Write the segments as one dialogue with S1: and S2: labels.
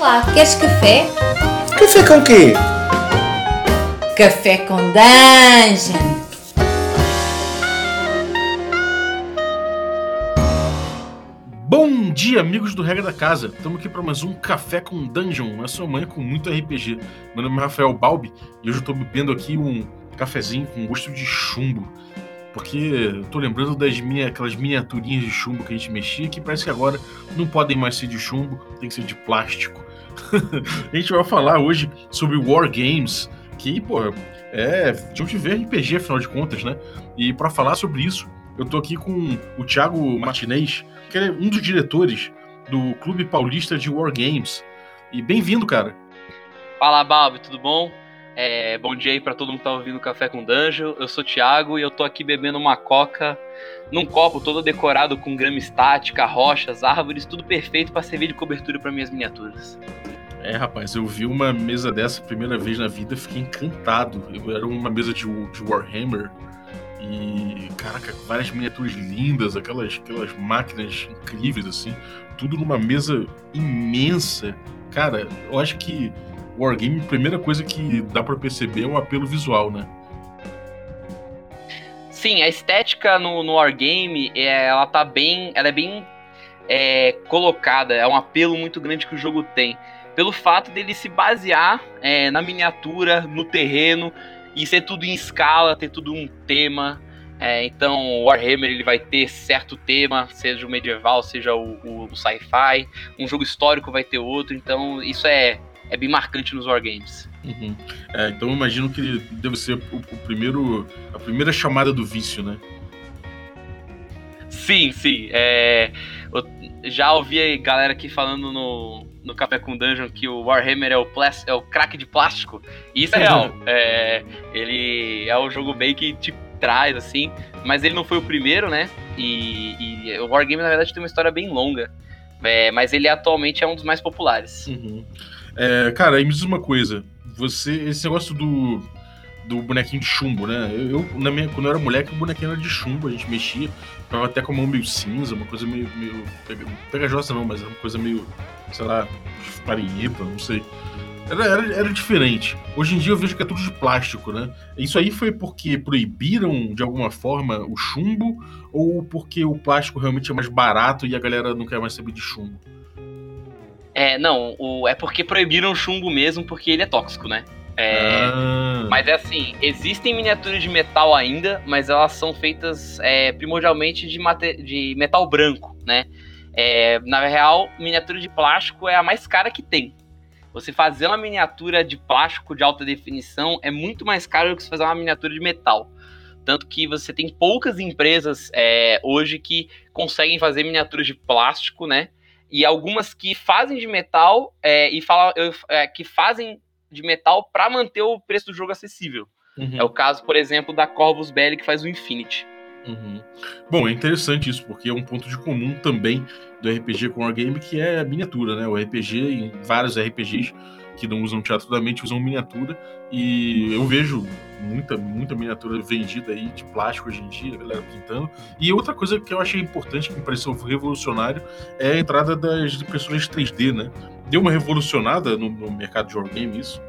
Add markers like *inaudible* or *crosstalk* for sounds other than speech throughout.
S1: Olá, queres café?
S2: Café com quê?
S1: Café com Dungeon!
S3: Bom dia, amigos do Regra da Casa. Estamos aqui para mais um Café com Dungeon, a sua manhã com muito RPG. Meu nome é Rafael Balbi e hoje eu estou bebendo aqui um cafezinho com gosto de chumbo. Porque eu tô lembrando das minha, aquelas miniaturinhas de chumbo que a gente mexia, que parece que agora não podem mais ser de chumbo, tem que ser de plástico. *laughs* a gente vai falar hoje sobre War Games, que, pô, é de onde ver RPG, afinal de contas, né? E para falar sobre isso, eu tô aqui com o Thiago Martinez, que é um dos diretores do Clube Paulista de War Games. E bem-vindo, cara.
S4: Fala, Balbi, tudo bom? É, bom dia aí pra todo mundo que tá ouvindo Café com Danjo. Eu sou o Thiago e eu tô aqui bebendo uma coca num copo todo decorado com grama estática, rochas, árvores, tudo perfeito para servir de cobertura para minhas miniaturas.
S3: É, rapaz, eu vi uma mesa dessa primeira vez na vida, fiquei encantado. Eu, era uma mesa de, de Warhammer e, caraca, várias miniaturas lindas, aquelas, aquelas máquinas incríveis, assim, tudo numa mesa imensa. Cara, eu acho que Wargame, a primeira coisa que dá para perceber é o apelo visual, né?
S4: Sim, a estética no, no Wargame, é, ela tá bem. Ela é bem é, colocada, é um apelo muito grande que o jogo tem. Pelo fato dele se basear é, na miniatura, no terreno, e ser tudo em escala, ter tudo um tema. É, então, Warhammer ele vai ter certo tema, seja o medieval, seja o, o, o sci-fi. Um jogo histórico vai ter outro. Então, isso é, é bem marcante nos Wargames.
S3: Uhum. É, então, eu imagino que deve ser o, o, primeiro, a primeira chamada do vício, né?
S4: Sim, sim. É, já ouvi galera aqui falando no, no Café com Dungeon que o Warhammer é o, é o crack de plástico. E isso é real. *laughs* é, ele é o jogo bem que te traz, assim. Mas ele não foi o primeiro, né? E, e o Wargame, na verdade, tem uma história bem longa. É, mas ele atualmente é um dos mais populares.
S3: Uhum. É, cara, aí me diz uma coisa. Você, esse negócio do, do bonequinho de chumbo, né? Eu, na minha, quando eu era moleque, o bonequinho era de chumbo, a gente mexia. Ficava até com a mão meio cinza, uma coisa meio. meio pegajosa não, mas era uma coisa meio, sei lá, farinhenta, não sei. Era, era, era, diferente. Hoje em dia eu vejo que é tudo de plástico, né? Isso aí foi porque proibiram de alguma forma o chumbo ou porque o plástico realmente é mais barato e a galera não quer mais saber de chumbo?
S4: É, não, o, é porque proibiram o chumbo mesmo porque ele é tóxico, né? É, ah. Mas é assim, existem miniaturas de metal ainda, mas elas são feitas é, primordialmente de, de, metal branco, né? É, na real, miniatura de plástico é a mais cara que tem. Você fazer uma miniatura de plástico de alta definição é muito mais caro do que você fazer uma miniatura de metal. Tanto que você tem poucas empresas é, hoje que conseguem fazer miniaturas de plástico, né? E algumas que fazem de metal é, e fala, é, que fazem de metal para manter o preço do jogo acessível. Uhum. É o caso, por exemplo, da Corvus Belli que faz o Infinity.
S3: Uhum. Bom, é interessante isso, porque é um ponto de comum também do RPG com Wargame, que é a miniatura, né? O RPG, em vários RPGs que não usam teatro da mente, usam miniatura, e eu vejo muita, muita miniatura vendida aí de plástico hoje em dia, a galera pintando. E outra coisa que eu achei importante, que me pareceu revolucionário, é a entrada das impressoras 3D, né? Deu uma revolucionada no, no mercado de Wargame isso?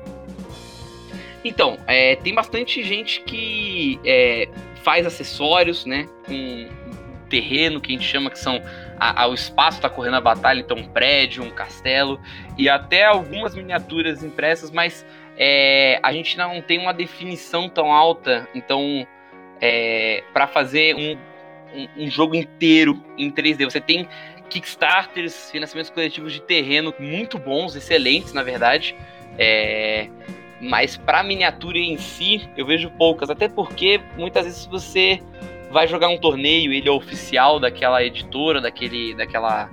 S4: Então, é, tem bastante gente que é, faz acessórios, né? Com terreno que a gente chama que são a, a, o espaço está correndo a batalha, então um prédio, um castelo e até algumas miniaturas impressas, mas é, a gente não tem uma definição tão alta, então é, para fazer um, um, um, jogo inteiro em 3D, você tem Kickstarters, financiamentos coletivos de terreno muito bons, excelentes na verdade. É, mas para miniatura em si, eu vejo poucas, até porque muitas vezes você vai jogar um torneio, ele é oficial daquela editora, daquele, daquela,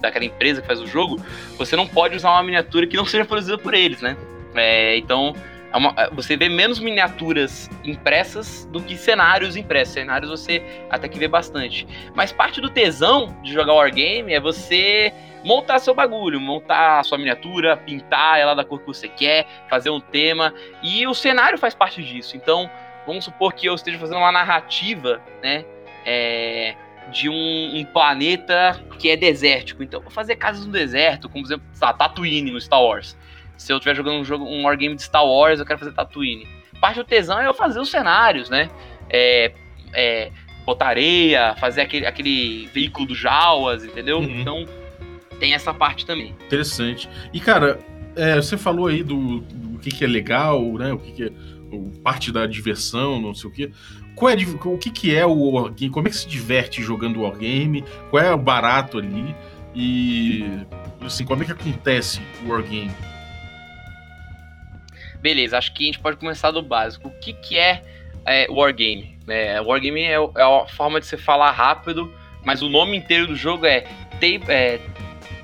S4: daquela empresa que faz o jogo, você não pode usar uma miniatura que não seja produzida por eles, né? É, então, é uma, é, você vê menos miniaturas impressas do que cenários impressos. Cenários você até que vê bastante. Mas parte do tesão de jogar Wargame é você montar seu bagulho, montar sua miniatura, pintar ela da cor que você quer, fazer um tema. E o cenário faz parte disso. Então, vamos supor que eu esteja fazendo uma narrativa, né? É, de um, um, planeta que é desértico. Então, vou fazer casas no deserto, como por exemplo, tá, Tatooine no Star Wars. Se eu estiver jogando um jogo, um wargame de Star Wars, eu quero fazer Tatooine. Parte do tesão é eu fazer os cenários, né? É, é, botar areia, fazer aquele, aquele veículo dos Jawas, entendeu? Uhum. Então, tem essa parte também.
S3: Interessante. E, cara, é, você falou aí do, do que, que é legal, né? O que, que é parte da diversão, não sei o quê. Qual é, o que, que é o Wargame? Como é que se diverte jogando Wargame? Qual é o barato ali? E assim, como é que acontece o Wargame?
S4: Beleza, acho que a gente pode começar do básico. O que, que é, é Wargame? É, Wargame é, é a forma de você falar rápido, mas o nome inteiro do jogo é, é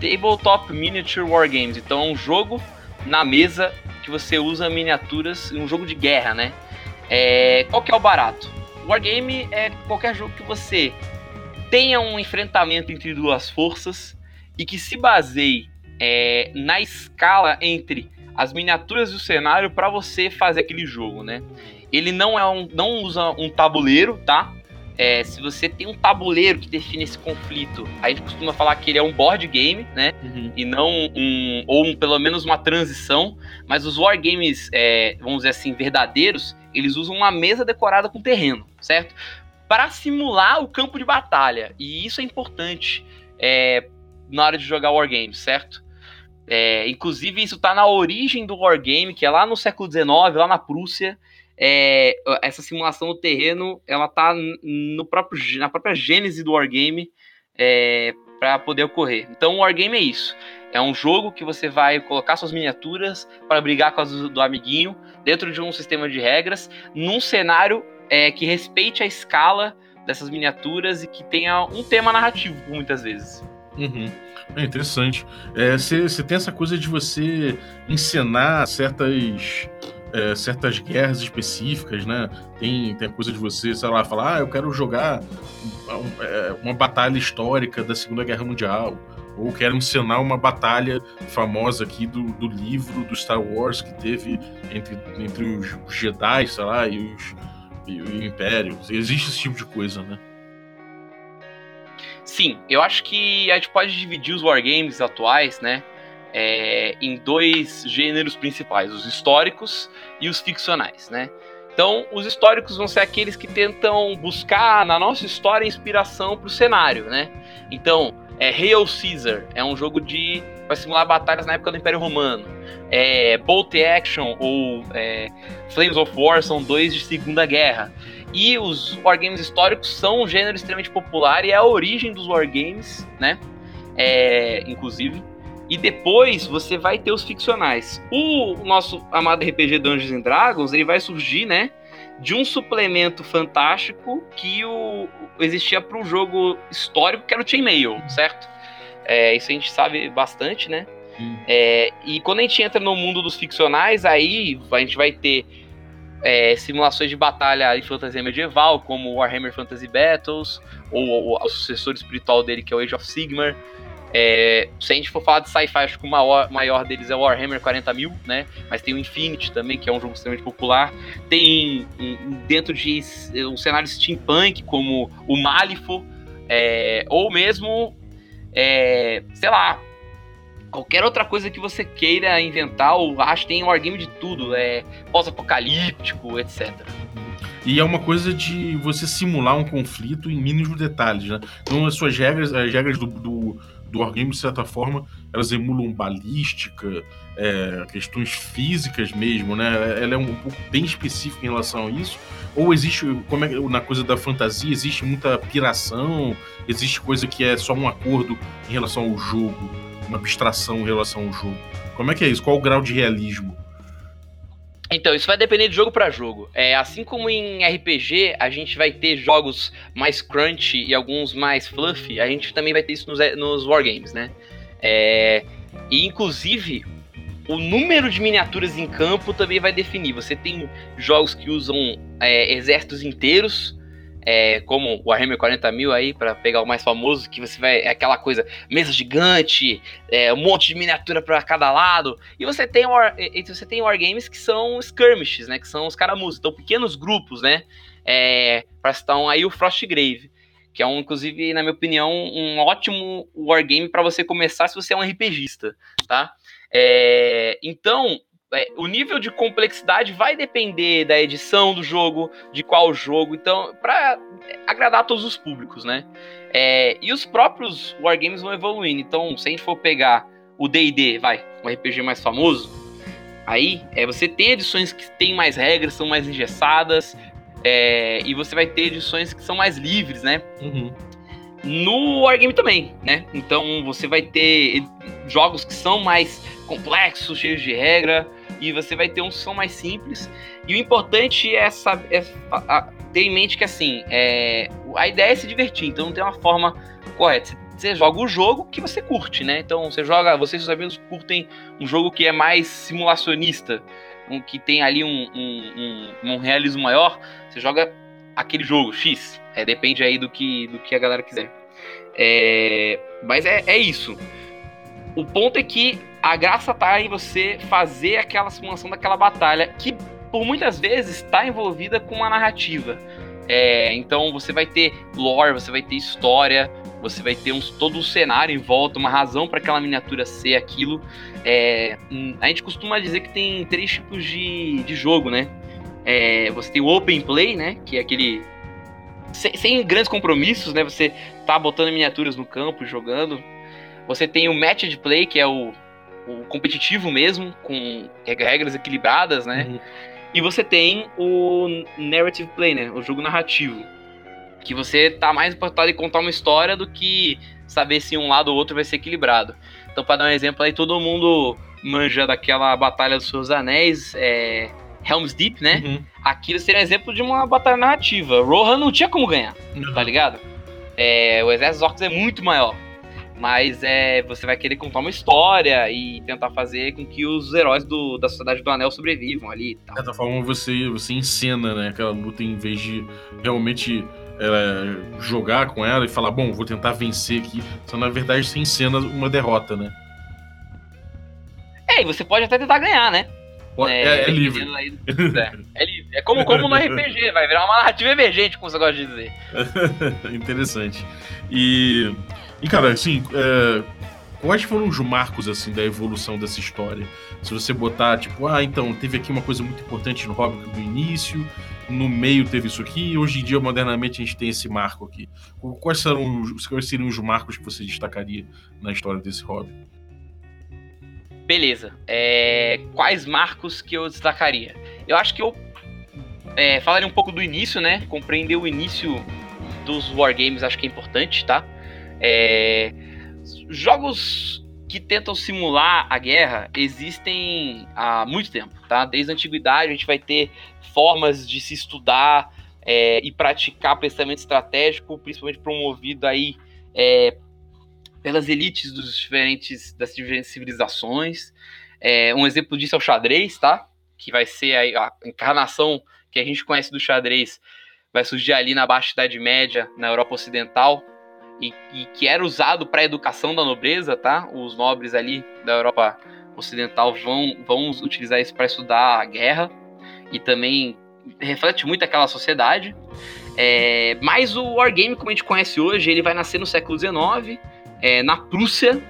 S4: Tabletop Miniature Wargames. Então é um jogo na mesa que você usa miniaturas em um jogo de guerra, né? É, qual que é o barato? Wargame é qualquer jogo que você tenha um enfrentamento entre duas forças e que se baseie é, na escala entre as miniaturas e o cenário para você fazer aquele jogo, né? Ele não é um, não usa um tabuleiro, tá? É, se você tem um tabuleiro que define esse conflito, a gente costuma falar que ele é um board game, né? Uhum. E não um. Ou um, pelo menos uma transição. Mas os wargames, é, vamos dizer assim, verdadeiros, eles usam uma mesa decorada com terreno, certo? Para simular o campo de batalha. E isso é importante é, na hora de jogar wargames, certo? É, inclusive, isso está na origem do wargame, que é lá no século XIX, lá na Prússia é, essa simulação do terreno ela tá no próprio, na própria gênese do wargame é, para poder ocorrer. Então o wargame é isso. É um jogo que você vai colocar suas miniaturas para brigar com as do, do amiguinho dentro de um sistema de regras, num cenário é, que respeite a escala dessas miniaturas e que tenha um tema narrativo, muitas vezes.
S3: Uhum. É interessante. Você é, tem essa coisa de você encenar certas é, certas guerras específicas, né? Tem, tem a coisa de você, sei lá, falar, ah, eu quero jogar é, uma batalha histórica da Segunda Guerra Mundial, ou quero encenar uma batalha famosa aqui do, do livro do Star Wars que teve entre, entre os Jedi, sei lá, e, os, e o Império. Existe esse tipo de coisa, né?
S4: Sim, eu acho que a gente pode dividir os wargames atuais, né? É, em dois gêneros principais, os históricos e os ficcionais, né? Então, os históricos vão ser aqueles que tentam buscar na nossa história inspiração para o cenário, né? Então, é, Hail Caesar é um jogo de para simular batalhas na época do Império Romano. É, Bolt Action ou é, Flames of War são dois de Segunda Guerra. E os wargames históricos são um gênero extremamente popular e é a origem dos wargames, né? É, inclusive. E depois você vai ter os ficcionais. O nosso amado RPG Dungeons and Dragons, ele vai surgir, né? De um suplemento fantástico que o, existia para o jogo histórico, que era o Chainmail, certo? É, isso a gente sabe bastante, né? É, e quando a gente entra no mundo dos ficcionais, aí a gente vai ter é, simulações de batalha em fantasia medieval, como Warhammer Fantasy Battles, ou, ou, o sucessor espiritual dele, que é o Age of Sigmar. É, se a gente for falar de sci-fi, acho que o maior, maior deles é o Warhammer 40 mil, né? Mas tem o Infinity também, que é um jogo extremamente popular. Tem dentro de um cenário steampunk, como o Malifo, é, ou mesmo, é, sei lá, qualquer outra coisa que você queira inventar, ou acho que tem um wargame de tudo, é pós-apocalíptico, etc.
S3: E é uma coisa de você simular um conflito em mínimos detalhes, né? Então as suas regras, as regras do, do do Wargame, de certa forma, elas emulam balística, é, questões físicas mesmo, né? Ela é um pouco bem específica em relação a isso. Ou existe, como é na coisa da fantasia, existe muita piração, existe coisa que é só um acordo em relação ao jogo, uma abstração em relação ao jogo. Como é que é isso? Qual o grau de realismo?
S4: Então, isso vai depender de jogo para jogo. É, assim como em RPG, a gente vai ter jogos mais crunch e alguns mais fluffy, a gente também vai ter isso nos, nos wargames, né? É, e, inclusive, o número de miniaturas em campo também vai definir. Você tem jogos que usam é, exércitos inteiros, é, como o Warhammer 40 mil aí, para pegar o mais famoso, que você vai. É aquela coisa, mesa gigante, é, um monte de miniatura para cada lado. E você tem, war, e você tem wargames que são skirmishes, né? Que são os caramusos. Então, pequenos grupos, né? É, para citar um, aí o Frostgrave. que é um, inclusive, na minha opinião, um ótimo wargame para você começar se você é um RPGista, tá? É, então, o nível de complexidade vai depender da edição do jogo, de qual jogo, então, para agradar todos os públicos, né? É, e os próprios wargames vão evoluindo. Então, se a gente for pegar o D&D, vai, um RPG mais famoso, aí é, você tem edições que têm mais regras, são mais engessadas, é, e você vai ter edições que são mais livres, né?
S3: Uhum.
S4: No Wargame também, né? Então você vai ter jogos que são mais complexos, cheios de regra, e você vai ter que são mais simples. E o importante é, saber, é ter em mente que assim, é, a ideia é se divertir, então não tem uma forma correta. Você joga o jogo que você curte, né? Então você joga, vocês e seus amigos curtem um jogo que é mais simulacionista, um, que tem ali um, um, um, um realismo maior, você joga aquele jogo X. É, depende aí do que, do que a galera quiser. É, mas é, é isso. O ponto é que a graça tá em você fazer aquela simulação daquela batalha que por muitas vezes está envolvida com uma narrativa. É, então você vai ter lore, você vai ter história, você vai ter uns, todo um cenário em volta, uma razão para aquela miniatura ser aquilo. É, hum, a gente costuma dizer que tem três tipos de, de jogo, né? É, você tem o open play, né? Que é aquele sem, sem, grandes compromissos, né? Você tá botando miniaturas no campo, jogando. Você tem o match de play, que é o, o competitivo mesmo, com regras equilibradas, né? Uhum. E você tem o narrative play, né? O jogo narrativo. Que você tá mais importado em contar uma história do que saber se um lado ou outro vai ser equilibrado. Então, para dar um exemplo aí, todo mundo manja daquela Batalha dos Seus Anéis, é, Helm's Deep, né? Uhum. Aquilo seria um exemplo de uma batalha narrativa. Rohan não tinha como ganhar, uhum. tá ligado? É, o exército dos orcs é muito maior. Mas é, você vai querer contar uma história e tentar fazer com que os heróis do, da Sociedade do Anel sobrevivam ali.
S3: De certa forma, você, você encena né, aquela luta em vez de realmente é, jogar com ela e falar, bom, vou tentar vencer aqui. Então, na verdade, você encena uma derrota, né?
S4: É, e você pode até tentar ganhar, né?
S3: É, é, é livre. *laughs*
S4: é, é, livre. É como, como no RPG, vai virar uma narrativa emergente, como você gosta de dizer. *laughs*
S3: Interessante. E e, cara, assim, é, quais foram os marcos, assim, da evolução dessa história? Se você botar, tipo, ah, então, teve aqui uma coisa muito importante no Hobbit do início, no meio teve isso aqui, e hoje em dia, modernamente, a gente tem esse marco aqui. Quais, serão, quais seriam os marcos que você destacaria na história desse hobby?
S4: Beleza. É, quais marcos que eu destacaria? Eu acho que eu é, falaria um pouco do início, né? Compreender o início dos wargames acho que é importante, tá? É, jogos que tentam simular a guerra existem há muito tempo, tá? Desde a antiguidade a gente vai ter formas de se estudar é, e praticar pensamento estratégico, principalmente promovido aí é, pelas elites dos diferentes, das diferentes civilizações. É, um exemplo disso é o xadrez, tá? Que vai ser a, a encarnação que a gente conhece do xadrez, vai surgir ali na Baixa Idade Média, na Europa Ocidental, e, e que era usado para a educação da nobreza, tá? Os nobres ali da Europa Ocidental vão, vão utilizar isso para estudar a guerra e também reflete muito aquela sociedade. É, mas o Wargame, como a gente conhece hoje, ele vai nascer no século XIX, é, na Prússia,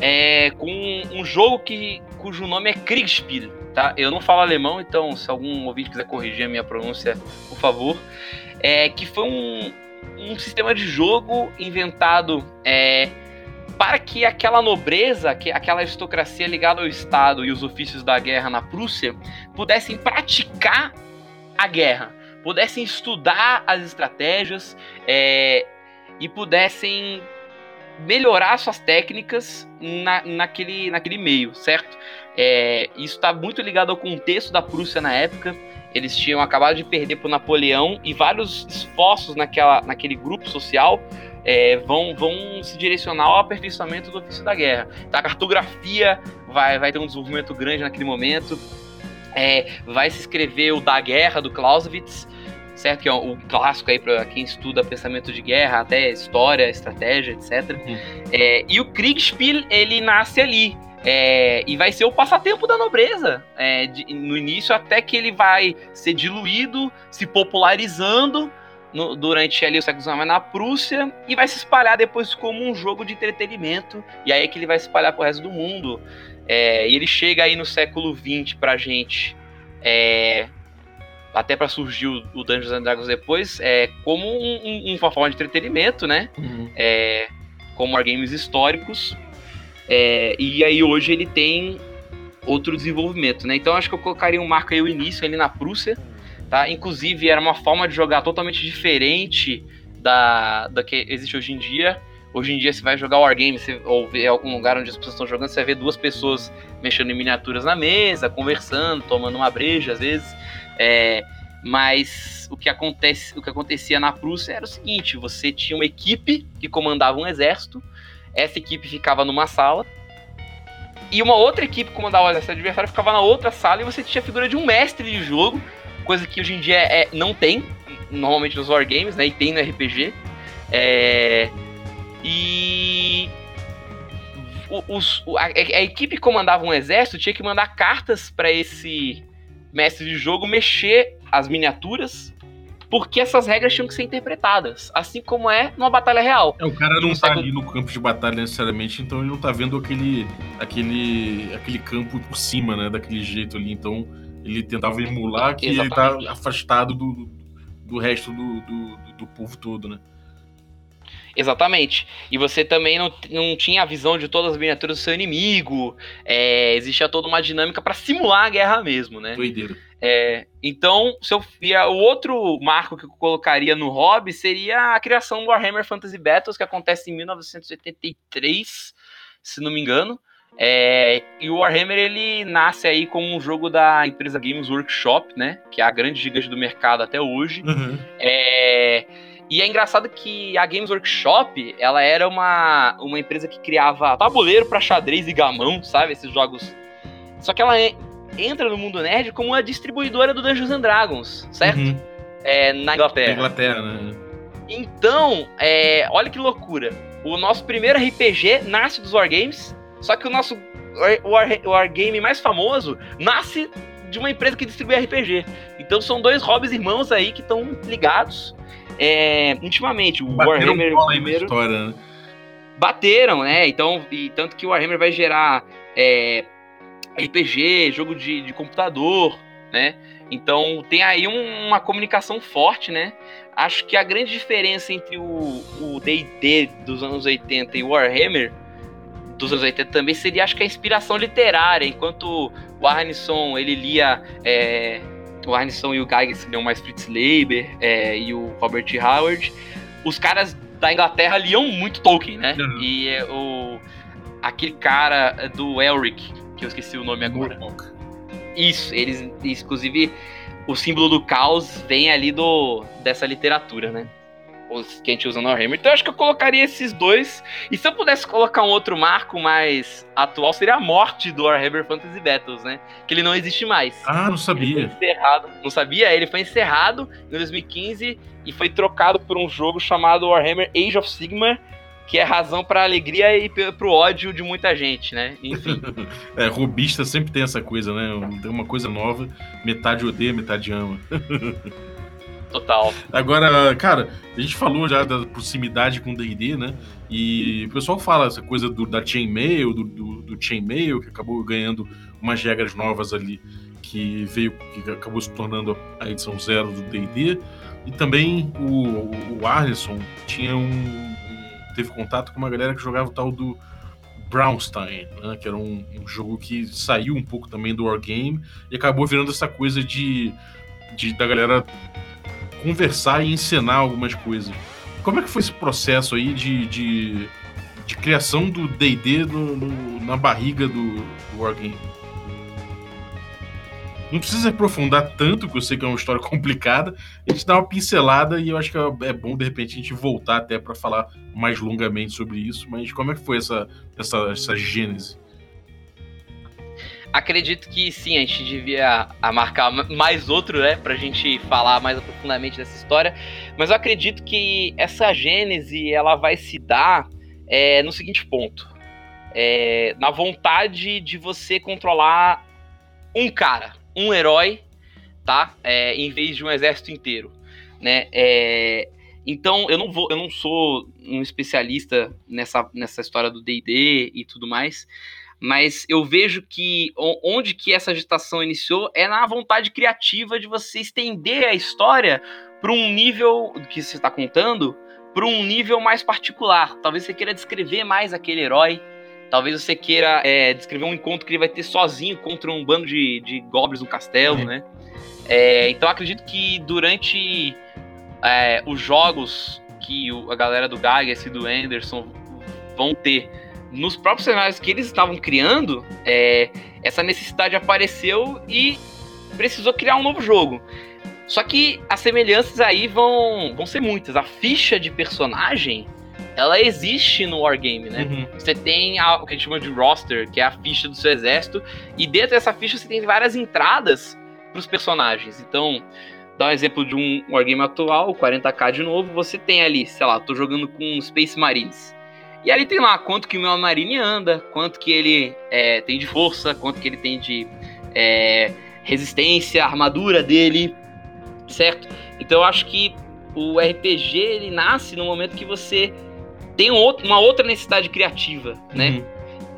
S4: é, com um jogo que, cujo nome é Kriegspiel. Tá? Eu não falo alemão, então se algum ouvinte quiser corrigir a minha pronúncia, por favor. É, que foi um, um sistema de jogo inventado é, para que aquela nobreza, que aquela aristocracia ligada ao Estado e os ofícios da guerra na Prússia pudessem praticar a guerra, pudessem estudar as estratégias é, e pudessem melhorar suas técnicas na, naquele, naquele meio, certo? É, isso está muito ligado ao contexto da Prússia na época eles tinham acabado de perder para Napoleão e vários esforços naquela, naquele grupo social é, vão, vão se direcionar ao aperfeiçoamento do ofício da guerra. Então, a cartografia vai, vai ter um desenvolvimento grande naquele momento. É, vai se escrever o Da Guerra, do Clausewitz, certo? Que é o clássico aí para quem estuda pensamento de guerra, até história, estratégia, etc. Uhum. É, e o Kriegspiel, ele nasce ali. É, e vai ser o passatempo da nobreza é, de, no início, até que ele vai ser diluído, se popularizando, no, durante ali o século XIX na Prússia e vai se espalhar depois como um jogo de entretenimento. E aí é que ele vai se espalhar pro resto do mundo. É, e ele chega aí no século XX pra gente. É, até para surgir o, o, Dungeons and Dragons depois, é, como um, um, uma forma de entretenimento, né? Uhum. É, como wargames históricos. É, e aí hoje ele tem outro desenvolvimento, né? Então acho que eu colocaria um marco aí o início ali na Prússia, tá? Inclusive era uma forma de jogar totalmente diferente da, da que existe hoje em dia. Hoje em dia, você vai jogar Wargame, você, ou ver algum lugar onde as pessoas estão jogando, você vai ver duas pessoas mexendo em miniaturas na mesa, conversando, tomando uma breja, às vezes. É, mas o que, acontece, o que acontecia na Prússia era o seguinte: você tinha uma equipe que comandava um exército, essa equipe ficava numa sala, e uma outra equipe comandava exército adversário ficava na outra sala, e você tinha a figura de um mestre de jogo, coisa que hoje em dia é, não tem, normalmente nos wargames, né? E tem no RPG. É, e os, a, a, equipe que comandava um exército tinha que mandar cartas para esse mestre de jogo mexer as miniaturas, porque essas regras tinham que ser interpretadas, assim como é numa batalha real.
S3: É, o cara não tá ali no campo de batalha necessariamente, então ele não tá vendo aquele, aquele, aquele campo por cima, né, daquele jeito ali, então ele tentava emular que Exatamente. ele tá afastado do, do resto do, do, do povo todo, né.
S4: Exatamente. E você também não, não tinha a visão de todas as miniaturas do seu inimigo. É, existia toda uma dinâmica para simular a guerra mesmo, né?
S3: Doideira.
S4: É, então, se eu, o outro marco que eu colocaria no hobby seria a criação do Warhammer Fantasy Battles, que acontece em 1983, se não me engano. É, e o Warhammer ele nasce aí como um jogo da empresa Games Workshop, né? Que é a grande gigante do mercado até hoje. Uhum. É, e é engraçado que a Games Workshop, ela era uma, uma empresa que criava tabuleiro para xadrez e gamão, sabe? Esses jogos. Só que ela entra no mundo nerd como uma distribuidora do Dungeons and Dragons, certo? Uhum. É, na Inglaterra. Na
S3: Inglaterra, né?
S4: Então, é, olha que loucura. O nosso primeiro RPG nasce dos Wargames, só que o nosso War, Wargame mais famoso nasce de uma empresa que distribui RPG. Então são dois hobbies irmãos aí que estão ligados é, intimamente. O Bateram Warhammer primeiro. História, né? Bateram, né? Então, e tanto que o Warhammer vai gerar é, RPG, jogo de, de computador, né? Então tem aí um, uma comunicação forte, né? Acho que a grande diferença entre o D&D dos anos 80 e o Warhammer dos anos 80 também seria, acho que a inspiração literária, enquanto o Arneson, ele lia é, o Arneson e o Gygax liam mais Fritz Leiber é, e o Robert Howard. Os caras da Inglaterra liam muito Tolkien, né? Uhum. E é, o aquele cara do Elric, que eu esqueci o nome agora. Isso, eles, inclusive, o símbolo do caos vem ali do dessa literatura, né? os que a gente usa no Warhammer. Então eu acho que eu colocaria esses dois. E se eu pudesse colocar um outro marco mais atual, seria a morte do Warhammer Fantasy Battles, né? Que ele não existe mais.
S3: Ah, não sabia.
S4: encerrado. Não sabia? Ele foi encerrado em 2015 e foi trocado por um jogo chamado Warhammer Age of Sigmar, que é razão para alegria e para o ódio de muita gente, né? Enfim. *laughs*
S3: é, robista sempre tem essa coisa, né? Tem uma coisa nova, metade odeia, metade ama. *laughs*
S4: Total.
S3: Agora, cara, a gente falou já da proximidade com o D&D, né? E o pessoal fala essa coisa do, da Chainmail, do, do, do Chainmail, que acabou ganhando umas regras novas ali, que veio, que acabou se tornando a edição zero do D&D. E também o, o Arneson tinha um, um, teve contato com uma galera que jogava o tal do Brownstein, né? que era um, um, jogo que saiu um pouco também do Wargame e acabou virando essa coisa de, de da galera conversar e ensinar algumas coisas. Como é que foi esse processo aí de, de, de criação do D&D na barriga do, do Wargame? Não precisa aprofundar tanto, porque eu sei que é uma história *laughs* complicada. A gente dá uma pincelada e eu acho que é bom, de repente, a gente voltar até para falar mais longamente sobre isso. Mas como é que foi essa, essa, essa gênese?
S4: acredito que sim, a gente devia marcar mais outro, né, pra gente falar mais profundamente dessa história. Mas eu acredito que essa gênese ela vai se dar é, no seguinte ponto: é, na vontade de você controlar um cara, um herói, tá? É, em vez de um exército inteiro. né? É, então, eu não vou, eu não sou um especialista nessa, nessa história do D&D e tudo mais, mas eu vejo que onde que essa agitação iniciou é na vontade criativa de você estender a história para um nível que você está contando, para um nível mais particular. Talvez você queira descrever mais aquele herói, talvez você queira é, descrever um encontro que ele vai ter sozinho contra um bando de, de goblins no castelo, uhum. né? É, então acredito que durante é, os jogos que a galera do Gagas e do Anderson vão ter nos próprios cenários que eles estavam criando, é, essa necessidade apareceu e precisou criar um novo jogo. Só que as semelhanças aí vão, vão ser muitas. A ficha de personagem, ela existe no Wargame, né? Uhum. Você tem a, o que a gente chama de roster, que é a ficha do seu exército, e dentro dessa ficha você tem várias entradas para os personagens. Então, Dá um exemplo de um wargame atual, 40k de novo, você tem ali, sei lá, tô jogando com Space Marines. E ali tem lá quanto que o meu Marine anda, quanto que ele é, tem de força, quanto que ele tem de é, resistência, armadura dele, certo? Então eu acho que o RPG ele nasce no momento que você tem um uma outra necessidade criativa, né? Uhum.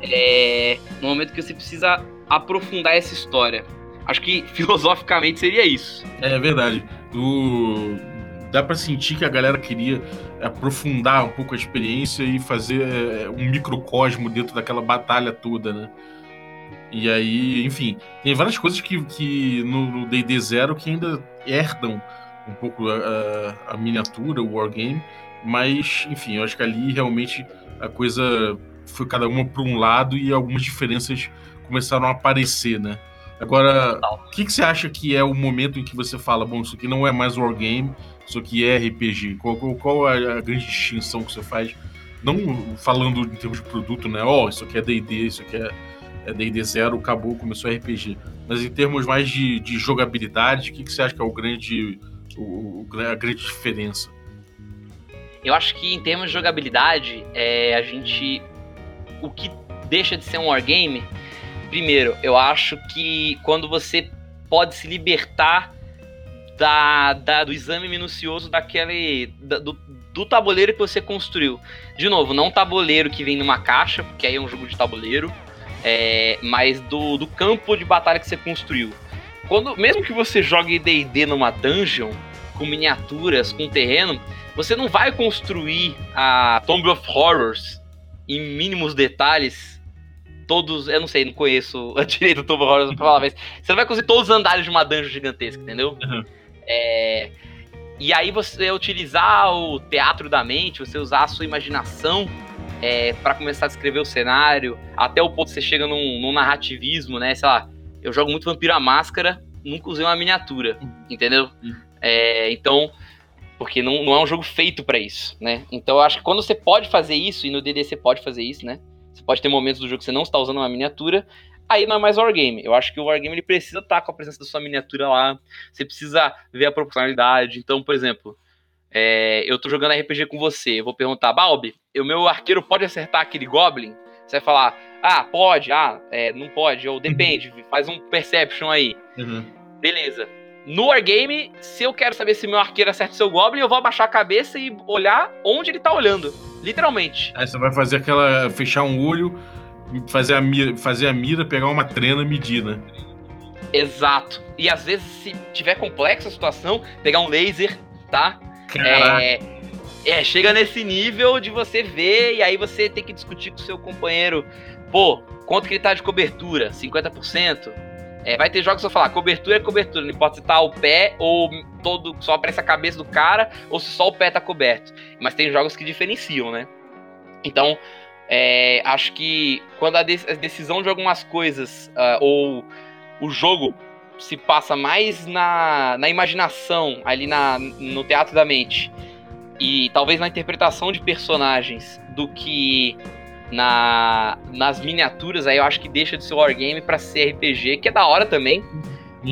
S4: É, no momento que você precisa aprofundar essa história. Acho que *laughs* filosoficamente seria isso.
S3: É verdade. O... Dá para sentir que a galera queria aprofundar um pouco a experiência e fazer é, um microcosmo dentro daquela batalha toda, né? E aí, enfim, tem várias coisas que, que no D&D Zero que ainda herdam um pouco a, a, miniatura, o wargame, mas, enfim, eu acho que ali realmente a coisa foi cada uma para um lado e algumas diferenças começaram a aparecer, né? Agora, o que, que você acha que é o momento em que você fala, bom, isso aqui não é mais wargame, isso aqui é RPG? Qual, qual, qual a, a grande distinção que você faz? Não falando em termos de produto, né? Ó, oh, isso aqui é D&D, isso aqui é D&D zero, acabou, começou RPG. Mas em termos mais de, de jogabilidade, o que, que você acha que é o grande, o, a grande diferença?
S4: Eu acho que em termos de jogabilidade, é, a gente... O que deixa de ser um wargame Primeiro, eu acho que quando você pode se libertar da, da do exame minucioso daquele. Da, do, do tabuleiro que você construiu. De novo, não tabuleiro que vem numa caixa, porque aí é um jogo de tabuleiro, é, mas do, do campo de batalha que você construiu. Quando, mesmo que você jogue D&D numa dungeon, com miniaturas, com terreno, você não vai construir a Tomb of Horrors em mínimos detalhes todos. Eu não sei, não conheço *laughs* a direito do Tomb Raider pra falar, mas você não vai conseguir todos os andares de uma dungeon gigantesca, entendeu? Uhum. É, e aí você utilizar o teatro da mente, você usar a sua imaginação é, para começar a descrever o cenário, até o ponto que você chega num, num narrativismo, né? Sei lá, eu jogo muito Vampiro à Máscara, nunca usei uma miniatura, entendeu? Uhum. É, então, porque não, não é um jogo feito para isso, né? Então eu acho que quando você pode fazer isso, e no DD você pode fazer isso, né? Você pode ter momentos do jogo que você não está usando uma miniatura, aí não é mais Wargame. Eu acho que o Wargame ele precisa estar tá com a presença da sua miniatura lá, você precisa ver a proporcionalidade. Então, por exemplo, é, eu tô jogando RPG com você, eu vou perguntar, Balbi, o meu arqueiro pode acertar aquele Goblin? Você vai falar, ah, pode, ah, é, não pode, ou depende, faz um Perception aí. Uhum. Beleza. No Wargame, se eu quero saber se meu arqueiro acerta o seu Goblin, eu vou abaixar a cabeça e olhar onde ele tá olhando. Literalmente.
S3: Aí você vai fazer aquela. fechar um olho, fazer a mira, fazer a mira pegar uma trena e medir, né?
S4: Exato. E às vezes, se tiver complexa a situação, pegar um laser, tá? É, é, chega nesse nível de você ver e aí você tem que discutir com o seu companheiro. Pô, quanto que ele tá de cobertura? 50%? É, vai ter jogos que eu falar, cobertura é cobertura, não importa se tá o pé ou todo só aparece a cabeça do cara ou se só o pé tá coberto. Mas tem jogos que diferenciam, né? Então, é, acho que quando a, de a, decisão de algumas coisas uh, ou o jogo se passa mais na, na imaginação, ali na, no teatro da mente, e talvez na interpretação de personagens, do que na, nas miniaturas, aí eu acho que deixa de ser wargame para ser RPG, que é da hora também.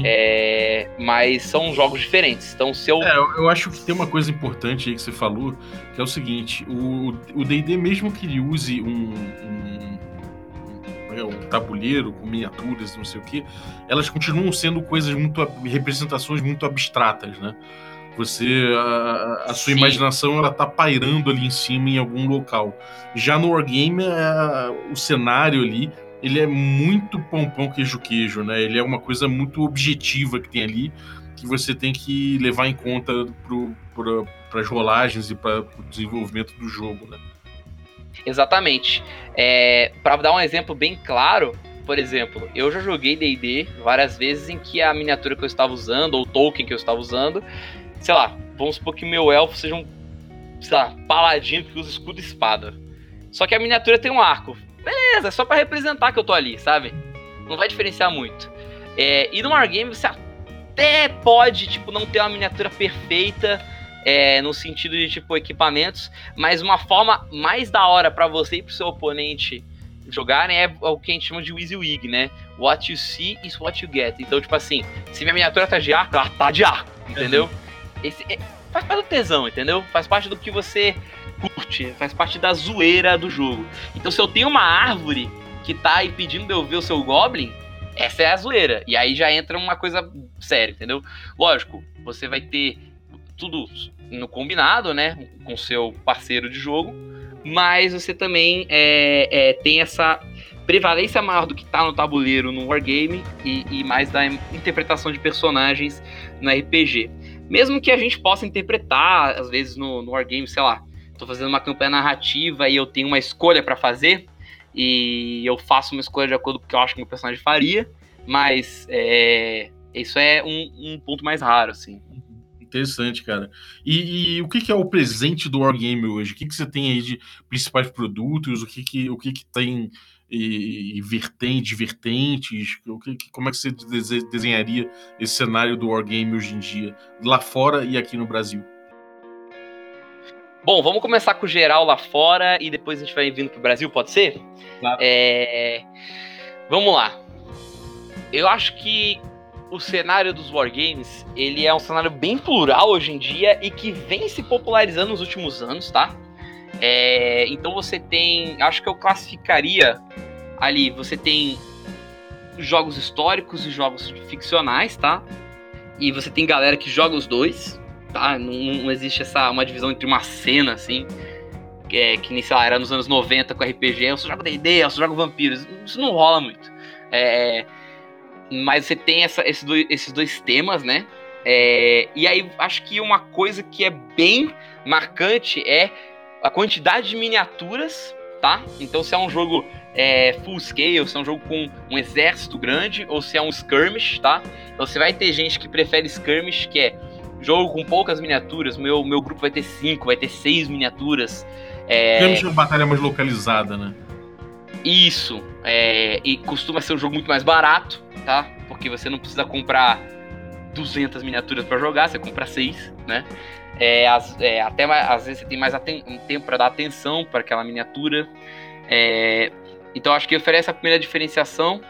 S4: É, mas são jogos diferentes. Então, se eu.
S3: É, eu acho que tem uma coisa importante aí que você falou, que é o seguinte: o DD, mesmo que ele use um, um, um, um tabuleiro com miniaturas, não sei o que, elas continuam sendo coisas muito. representações muito abstratas, né? Você a, a sua
S4: Sim.
S3: imaginação ela tá pairando ali em cima em algum local. Já no wargame, é, o cenário ali ele é muito pão queijo queijo, né? Ele é uma coisa muito objetiva que tem ali que você tem que levar em conta para as rolagens e para o desenvolvimento do jogo, né?
S4: Exatamente. É, para dar um exemplo bem claro, por exemplo, eu já joguei D&D várias vezes em que a miniatura que eu estava usando, ou o token que eu estava usando, sei lá, vamos supor que meu elfo seja um, sei lá, paladino que usa escudo e espada. Só que a miniatura tem um arco. Beleza, é só para representar que eu tô ali, sabe? Não vai diferenciar muito. É, e no Wargame você até pode, tipo, não ter uma miniatura perfeita, é, no sentido de, tipo, equipamentos, mas uma forma mais da hora para você e pro seu oponente jogarem é o que a gente chama de WYSIWYG, né? What you see is what you get. Então, tipo assim, se minha miniatura tá de arco, ela tá de arco, entendeu? Esse é, faz parte do tesão, entendeu? Faz parte do que você curte, faz parte da zoeira do jogo. Então, se eu tenho uma árvore que tá aí pedindo eu ver o seu Goblin, essa é a zoeira. E aí já entra uma coisa séria, entendeu? Lógico, você vai ter tudo no combinado, né? Com seu parceiro de jogo mas você também é, é, tem essa prevalência maior do que está no tabuleiro no Wargame e, e, mais da interpretação de personagens no RPG. Mesmo que a gente possa interpretar, às vezes no, no Wargame, sei lá, estou fazendo uma campanha narrativa e eu tenho uma escolha para fazer, e eu faço uma escolha de acordo com o que eu acho que o meu personagem faria, mas é, isso é um, um ponto mais raro, assim.
S3: Interessante, cara. E, e, o que, que, é o presente do Wargame hoje? O que, que você tem aí de principais produtos? O que, que, o que, que tem e, e vertente, vertentes? Que, como é que você desenharia esse cenário do Wargame hoje em dia, lá fora e aqui no Brasil?
S4: Bom, vamos começar com o geral lá fora e depois a gente vai vindo pro Brasil, pode ser?
S3: Claro.
S4: É... Vamos lá. Eu acho que o cenário dos wargames, ele é um cenário bem plural hoje em dia e que vem se popularizando nos últimos anos, tá? É, então você tem, acho que eu classificaria ali, você tem jogos históricos e jogos ficcionais, tá? E você tem galera que joga os dois, tá? Não, não existe essa uma divisão entre uma cena assim, que, é, que nem sei lá, era nos anos 90 com RPG, eu só jogo D&D, eu só jogo vampiros. Isso não rola muito. É, mas você tem essa, esses, dois, esses dois temas, né? É, e aí acho que uma coisa que é bem marcante é a quantidade de miniaturas, tá? Então se é um jogo é, full scale, se é um jogo com um exército grande, ou se é um skirmish, tá? Então você vai ter gente que prefere skirmish, que é jogo com poucas miniaturas. Meu, meu grupo vai ter cinco, vai ter seis miniaturas.
S3: É... Skirmish é uma batalha mais localizada, né?
S4: Isso. É, e costuma ser um jogo muito mais barato, tá? Porque você não precisa comprar 200 miniaturas para jogar, você compra 6, né? É, as, é, até às vezes você tem mais um tempo para dar atenção para aquela miniatura. É, então acho que oferece a primeira diferenciação,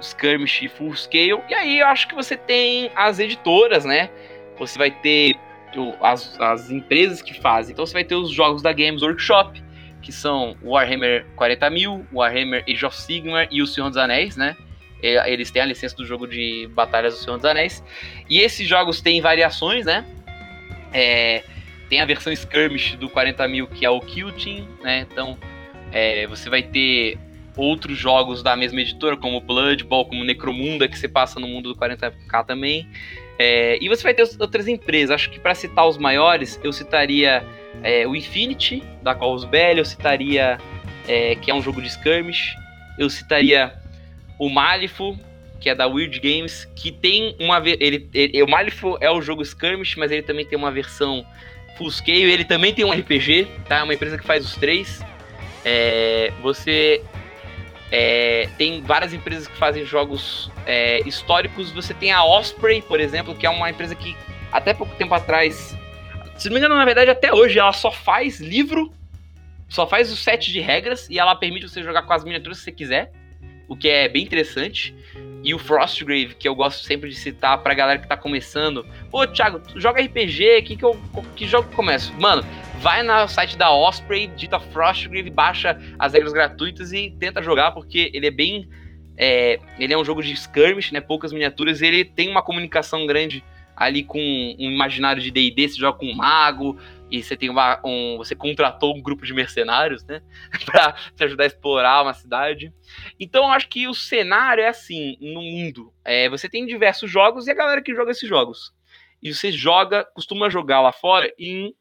S4: skirmish e full scale. E aí eu acho que você tem as editoras, né? Você vai ter as, as empresas que fazem. Então você vai ter os jogos da Games Workshop, que são Warhammer 40.000, Warhammer Age of Sigmar e o Senhor dos Anéis, né? Eles têm a licença do jogo de batalhas do Senhor dos Anéis. E esses jogos têm variações, né? É, tem a versão Skirmish do 40.000, que é o Kill Team, né? Então, é, você vai ter outros jogos da mesma editora, como Blood Bowl, como Necromunda, que você passa no mundo do 40k também. É, e você vai ter outras empresas. Acho que para citar os maiores, eu citaria é, o Infinity, da Calls Belli, eu citaria, é, que é um jogo de skirmish, eu citaria o Malifo, que é da Weird Games, que tem uma. Ele, ele, o Malifo é o jogo skirmish, mas ele também tem uma versão scale, ele também tem um RPG, tá? É uma empresa que faz os três. É, você é, tem várias empresas que fazem jogos é, históricos. Você tem a Osprey, por exemplo, que é uma empresa que até pouco tempo atrás se não me engano, na verdade, até hoje ela só faz livro, só faz o set de regras e ela permite você jogar com as miniaturas que você quiser, o que é bem interessante. E o Frostgrave, que eu gosto sempre de citar pra galera que tá começando. Pô, Thiago, joga RPG, que, que, eu, que jogo que começo? Mano, vai no site da Osprey, dita Frostgrave, baixa as regras gratuitas e tenta jogar, porque ele é bem. É, ele é um jogo de skirmish, né? Poucas miniaturas, e ele tem uma comunicação grande ali com um imaginário de D&D, você joga com um mago, e você tem uma, um, você contratou um grupo de mercenários, né, *laughs* para te ajudar a explorar uma cidade. Então, eu acho que o cenário é assim no mundo. É, você tem diversos jogos e a galera que joga esses jogos. E você joga, costuma jogar lá fora em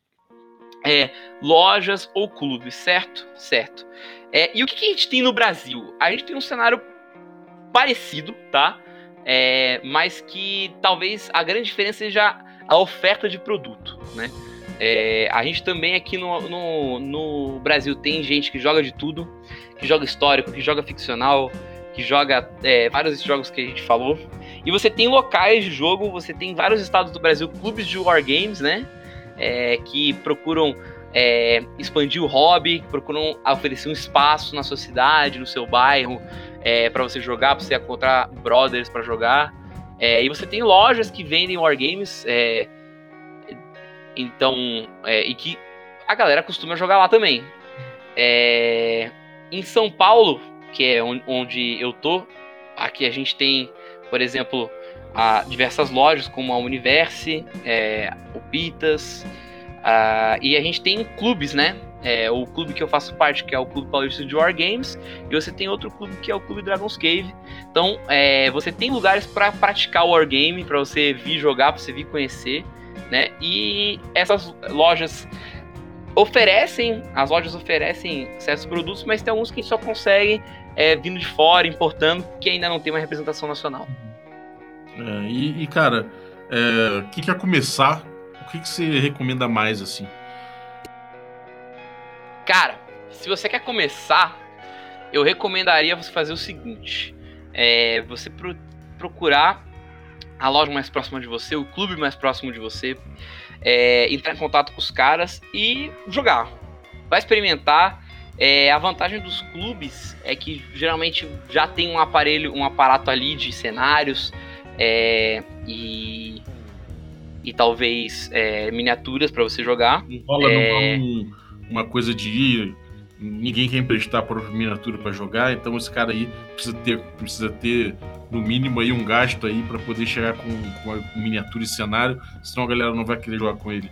S4: é, lojas ou clubes, certo? Certo. É, e o que, que, a gente tem no Brasil? A gente tem um cenário parecido, tá? É, mas que talvez a grande diferença seja a oferta de produto, né? É, a gente também aqui no, no, no, Brasil tem gente que joga de tudo, que joga histórico, que joga ficcional, que joga é, vários jogos que a gente falou. E você tem locais de jogo, você tem vários estados do Brasil, clubes de wargames, né? É, que procuram é, expandir o hobby, procuram oferecer um espaço na sua cidade, no seu bairro, é, para você jogar, para você encontrar brothers para jogar. É, e você tem lojas que vendem wargames, é, então, é, e que a galera costuma jogar lá também. Em São Paulo, que é onde eu tô, aqui a gente tem, por exemplo, a diversas lojas como a Universe, é, o Pitas, a, e a gente tem clubes, né? É, o clube que eu faço parte, que é o Clube Paulista de War Games, e você tem outro clube que é o Clube Dragon's Cave. Então, é, você tem lugares para praticar Wargame, para você vir jogar, para você vir conhecer, né? E essas lojas oferecem, as lojas oferecem certos produtos, mas tem alguns que só conseguem é, vindo de fora, importando, que ainda não tem uma representação nacional.
S3: É, e, e, cara, o é, que quer começar? O que, que você recomenda mais assim?
S4: Cara, se você quer começar, eu recomendaria você fazer o seguinte: é, você pro, procurar a loja mais próxima de você, o clube mais próximo de você, é, entrar em contato com os caras e jogar. Vai experimentar. É, a vantagem dos clubes é que geralmente já tem um aparelho, um aparato ali de cenários é, e, e talvez é, miniaturas para você jogar.
S3: Não rola é... um, uma coisa de ir, ninguém quer emprestar por miniatura para jogar, então esse cara aí precisa ter, precisa ter no mínimo aí um gasto aí para poder chegar com, com a miniatura e cenário, senão a galera não vai querer jogar com ele.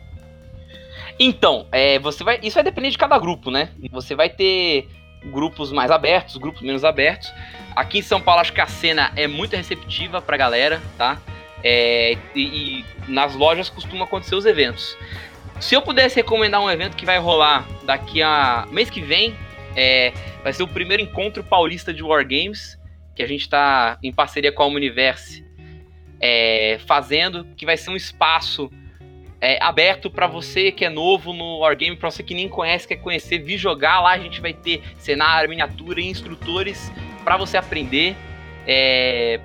S4: Então, é, você vai, isso vai depender de cada grupo, né? Você vai ter grupos mais abertos, grupos menos abertos. Aqui em São Paulo acho que a cena é muito receptiva pra galera, tá? É, e, e, nas lojas costuma acontecer os eventos. Se eu pudesse recomendar um evento que vai rolar daqui a mês que vem, é, vai ser o primeiro encontro paulista de Wargames, que a gente está em parceria com a Universe é, fazendo, que vai ser um espaço é, aberto para você que é novo no Wargame, para você que nem conhece, quer conhecer, vir jogar lá. A gente vai ter cenário, miniatura e instrutores para você aprender. É,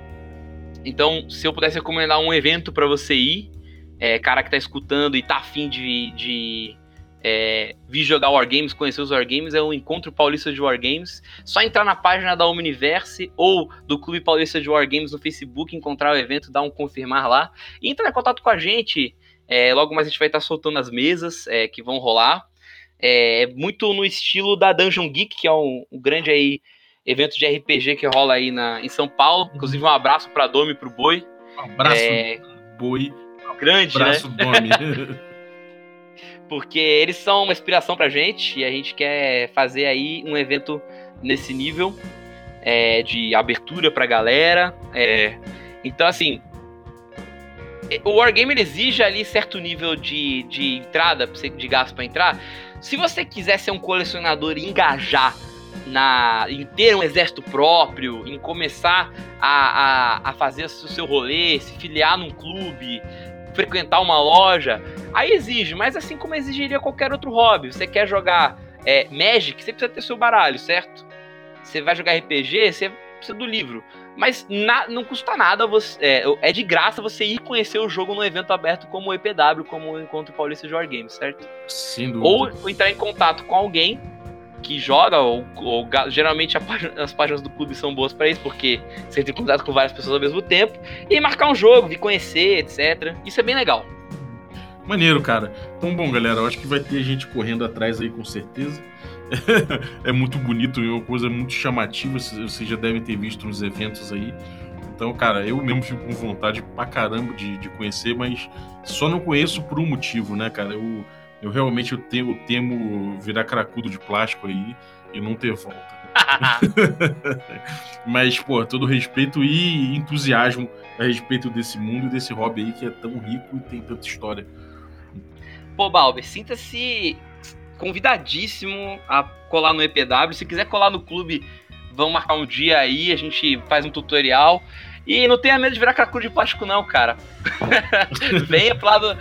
S4: então, se eu pudesse recomendar um evento para você ir, é, cara que tá escutando e tá afim de, de é, vir jogar Wargames, conhecer os Wargames, é o Encontro Paulista de Wargames. Só entrar na página da Omniverse ou do Clube Paulista de Wargames no Facebook, encontrar o evento, dar um confirmar lá. E entrar em contato com a gente. É, logo mais a gente vai estar soltando as mesas é, que vão rolar. É muito no estilo da Dungeon Geek, que é um, um grande aí evento de RPG que rola aí na, em São Paulo. Inclusive, um abraço para Domi e pro Boi.
S3: Um abraço, é... Boi
S4: grande,
S3: Braço
S4: né?
S3: nome. *laughs* *laughs*
S4: Porque eles são uma inspiração pra gente e a gente quer fazer aí um evento nesse nível é, de abertura pra galera. É, então, assim, o Wargame exige ali certo nível de, de entrada, de gasto para entrar. Se você quiser ser um colecionador e engajar na, em ter um exército próprio, em começar a, a, a fazer o seu rolê, se filiar num clube, frequentar uma loja, aí exige, mas assim como exigiria qualquer outro hobby. Você quer jogar é, Magic, você precisa ter seu baralho, certo? Você vai jogar RPG, você precisa do livro. Mas na, não custa nada, você, é, é, de graça você ir conhecer o jogo num evento aberto como o EPW, como o Encontro Paulista de War Games, certo?
S3: Sim,
S4: ou, ou entrar em contato com alguém que joga, ou, ou geralmente página, as páginas do clube são boas para isso, porque você entra em contato com várias pessoas ao mesmo tempo, e marcar um jogo, vir conhecer, etc. Isso é bem legal.
S3: Maneiro, cara. Então, bom, galera, eu acho que vai ter gente correndo atrás aí com certeza. *laughs* é muito bonito, é uma coisa muito chamativa, vocês já devem ter visto nos eventos aí. Então, cara, eu mesmo fico com vontade pra caramba de, de conhecer, mas só não conheço por um motivo, né, cara? Eu, eu realmente eu temo, eu temo virar cracudo de plástico aí e não ter volta. *laughs* mas, pô, todo respeito e entusiasmo a respeito desse mundo e desse hobby aí que é tão rico e tem tanta história.
S4: Pô, Balber, sinta-se convidadíssimo a colar no EPW. Se quiser colar no clube, vamos marcar um dia aí, a gente faz um tutorial. E não tenha medo de virar cracudo de plástico, não, cara. *laughs* venha, pro lado,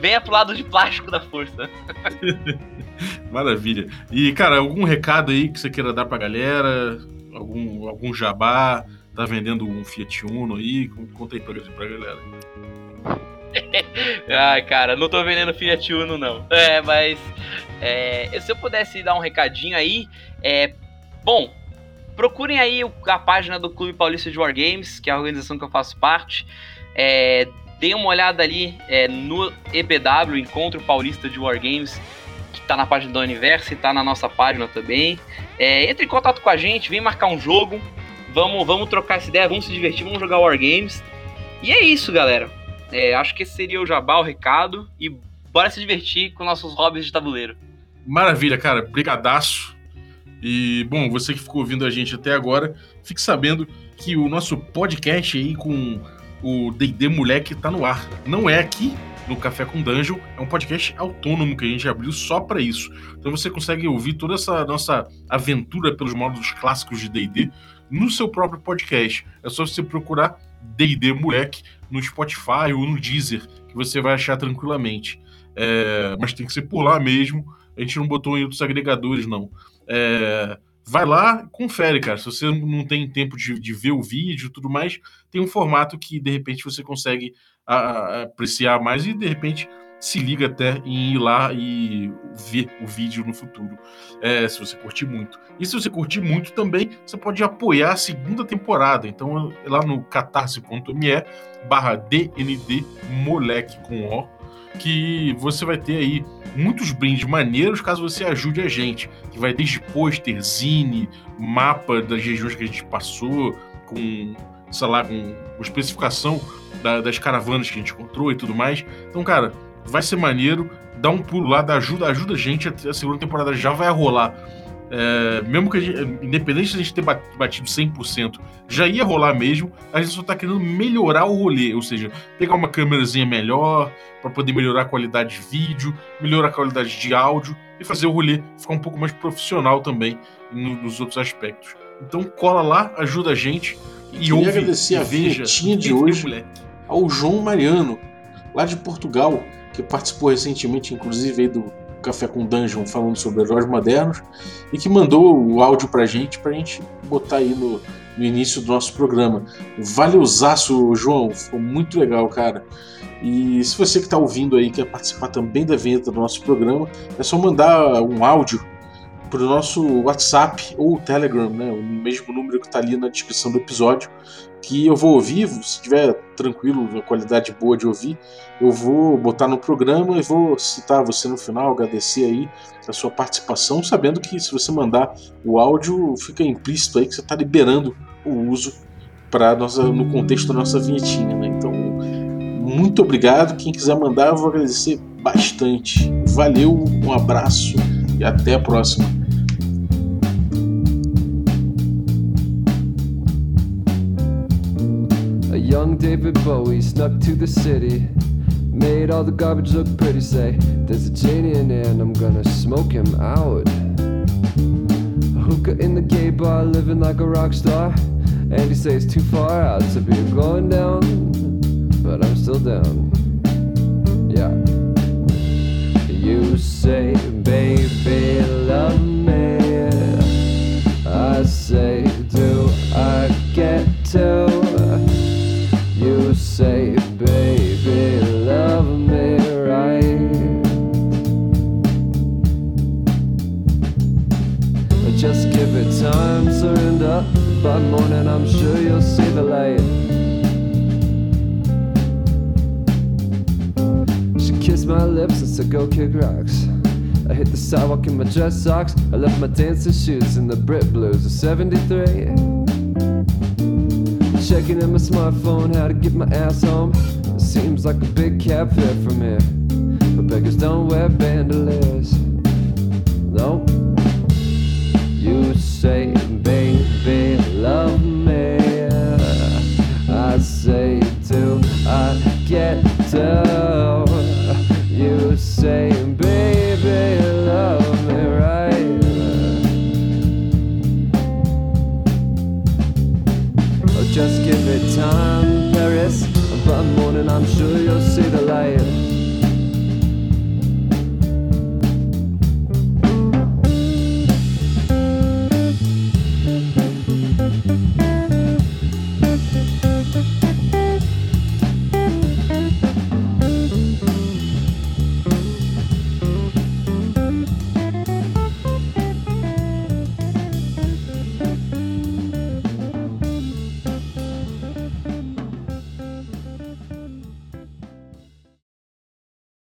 S4: venha pro lado de plástico da força. *laughs*
S3: Maravilha. E, cara, algum recado aí que você queira dar pra galera? Algum, algum jabá? Tá vendendo um Fiat Uno aí? Conta aí pra, pra galera. *laughs*
S4: Ai, cara, não tô vendendo Fiat Uno, não. É, mas é, se eu pudesse dar um recadinho aí, é. Bom, procurem aí a página do Clube Paulista de Wargames, que é a organização que eu faço parte. É, deem uma olhada ali é, no EPW, Encontro Paulista de Wargames, que tá na página do Universo e tá na nossa página também. É, entre em contato com a gente, vem marcar um jogo. Vamos, vamos trocar essa ideia, vamos se divertir, vamos jogar Wargames. E é isso, galera. É, acho que esse seria o jabá, o recado. E bora se divertir com nossos hobbies de tabuleiro.
S3: Maravilha, cara. Brigadaço. E, bom, você que ficou ouvindo a gente até agora, fique sabendo que o nosso podcast aí com o D&D Moleque tá no ar. Não é aqui no Café com Dungeon, é um podcast autônomo que a gente abriu só para isso. Então você consegue ouvir toda essa nossa aventura pelos módulos clássicos de D&D no seu próprio podcast. É só você procurar D&D Moleque no Spotify ou no Deezer, que você vai achar tranquilamente. É, mas tem que ser por lá mesmo. A gente não botou em outros agregadores, não. É, vai lá, confere, cara. Se você não tem tempo de, de ver o vídeo e tudo mais, tem um formato que de repente você consegue a, a, apreciar mais e de repente se liga até em ir lá e ver o vídeo no futuro, é, se você curtir muito. E se você curtir muito também, você pode apoiar a segunda temporada. Então, lá no catarse.me barra DND Moleque com O, que você vai ter aí muitos brindes maneiros caso você ajude a gente. Que vai desde pôster, zine, mapa das regiões que a gente passou, com, sei lá, com especificação da, das caravanas que a gente encontrou e tudo mais. Então, cara, vai ser maneiro. Dá um pulo lá, dá ajuda, ajuda a gente. A segunda temporada já vai rolar. É, mesmo que a gente, independente de a gente ter batido 100%, já ia rolar mesmo. A gente só tá querendo melhorar o rolê, ou seja, pegar uma câmerazinha melhor para poder melhorar a qualidade de vídeo, melhorar a qualidade de áudio e fazer o rolê ficar um pouco mais profissional também nos outros aspectos. Então cola lá, ajuda a gente e
S2: ouve. agradecer a vinhetinha de hoje ao João Mariano, lá de Portugal que participou recentemente, inclusive, aí do Café com Dungeon, falando sobre heróis modernos, e que mandou o áudio pra gente, pra gente botar aí no, no início do nosso programa. Valeuzaço, João, ficou muito legal, cara. E se você que está ouvindo aí quer participar também da vinheta do nosso programa, é só mandar um áudio para o nosso WhatsApp ou Telegram, né, o mesmo número que está ali na descrição do episódio, que eu vou ouvir, se tiver tranquilo, a qualidade boa de ouvir, eu vou botar no programa e vou citar você no final, agradecer aí a sua participação, sabendo que se você mandar o áudio, fica implícito aí que você está liberando o uso para no contexto da nossa vinhetinha, né? Então, muito obrigado. Quem quiser mandar, eu vou agradecer bastante. Valeu, um abraço e até a próxima. Young David Bowie snuck to the city. Made all the garbage look pretty, say, There's a genie in here and I'm gonna smoke him out. Hookah in the gay bar, living like a rock star. And he says too far out to be going down, but I'm still down. Yeah. You say, baby, love me. I say, do I get to? Say, baby, love me right. Just give it time, surrender. By morning, I'm sure you'll see the light. She kissed my lips and said, Go kick rocks. I hit the sidewalk in my dress socks. I left my dancing shoes in the Brit Blues of 73 checking in my smartphone how to get my ass home. It seems like a big cab fare from here. But beggars don't wear bandoliers. No. You say, baby, love me. I say, do I get to? You say, and I'm sure you'll see the light.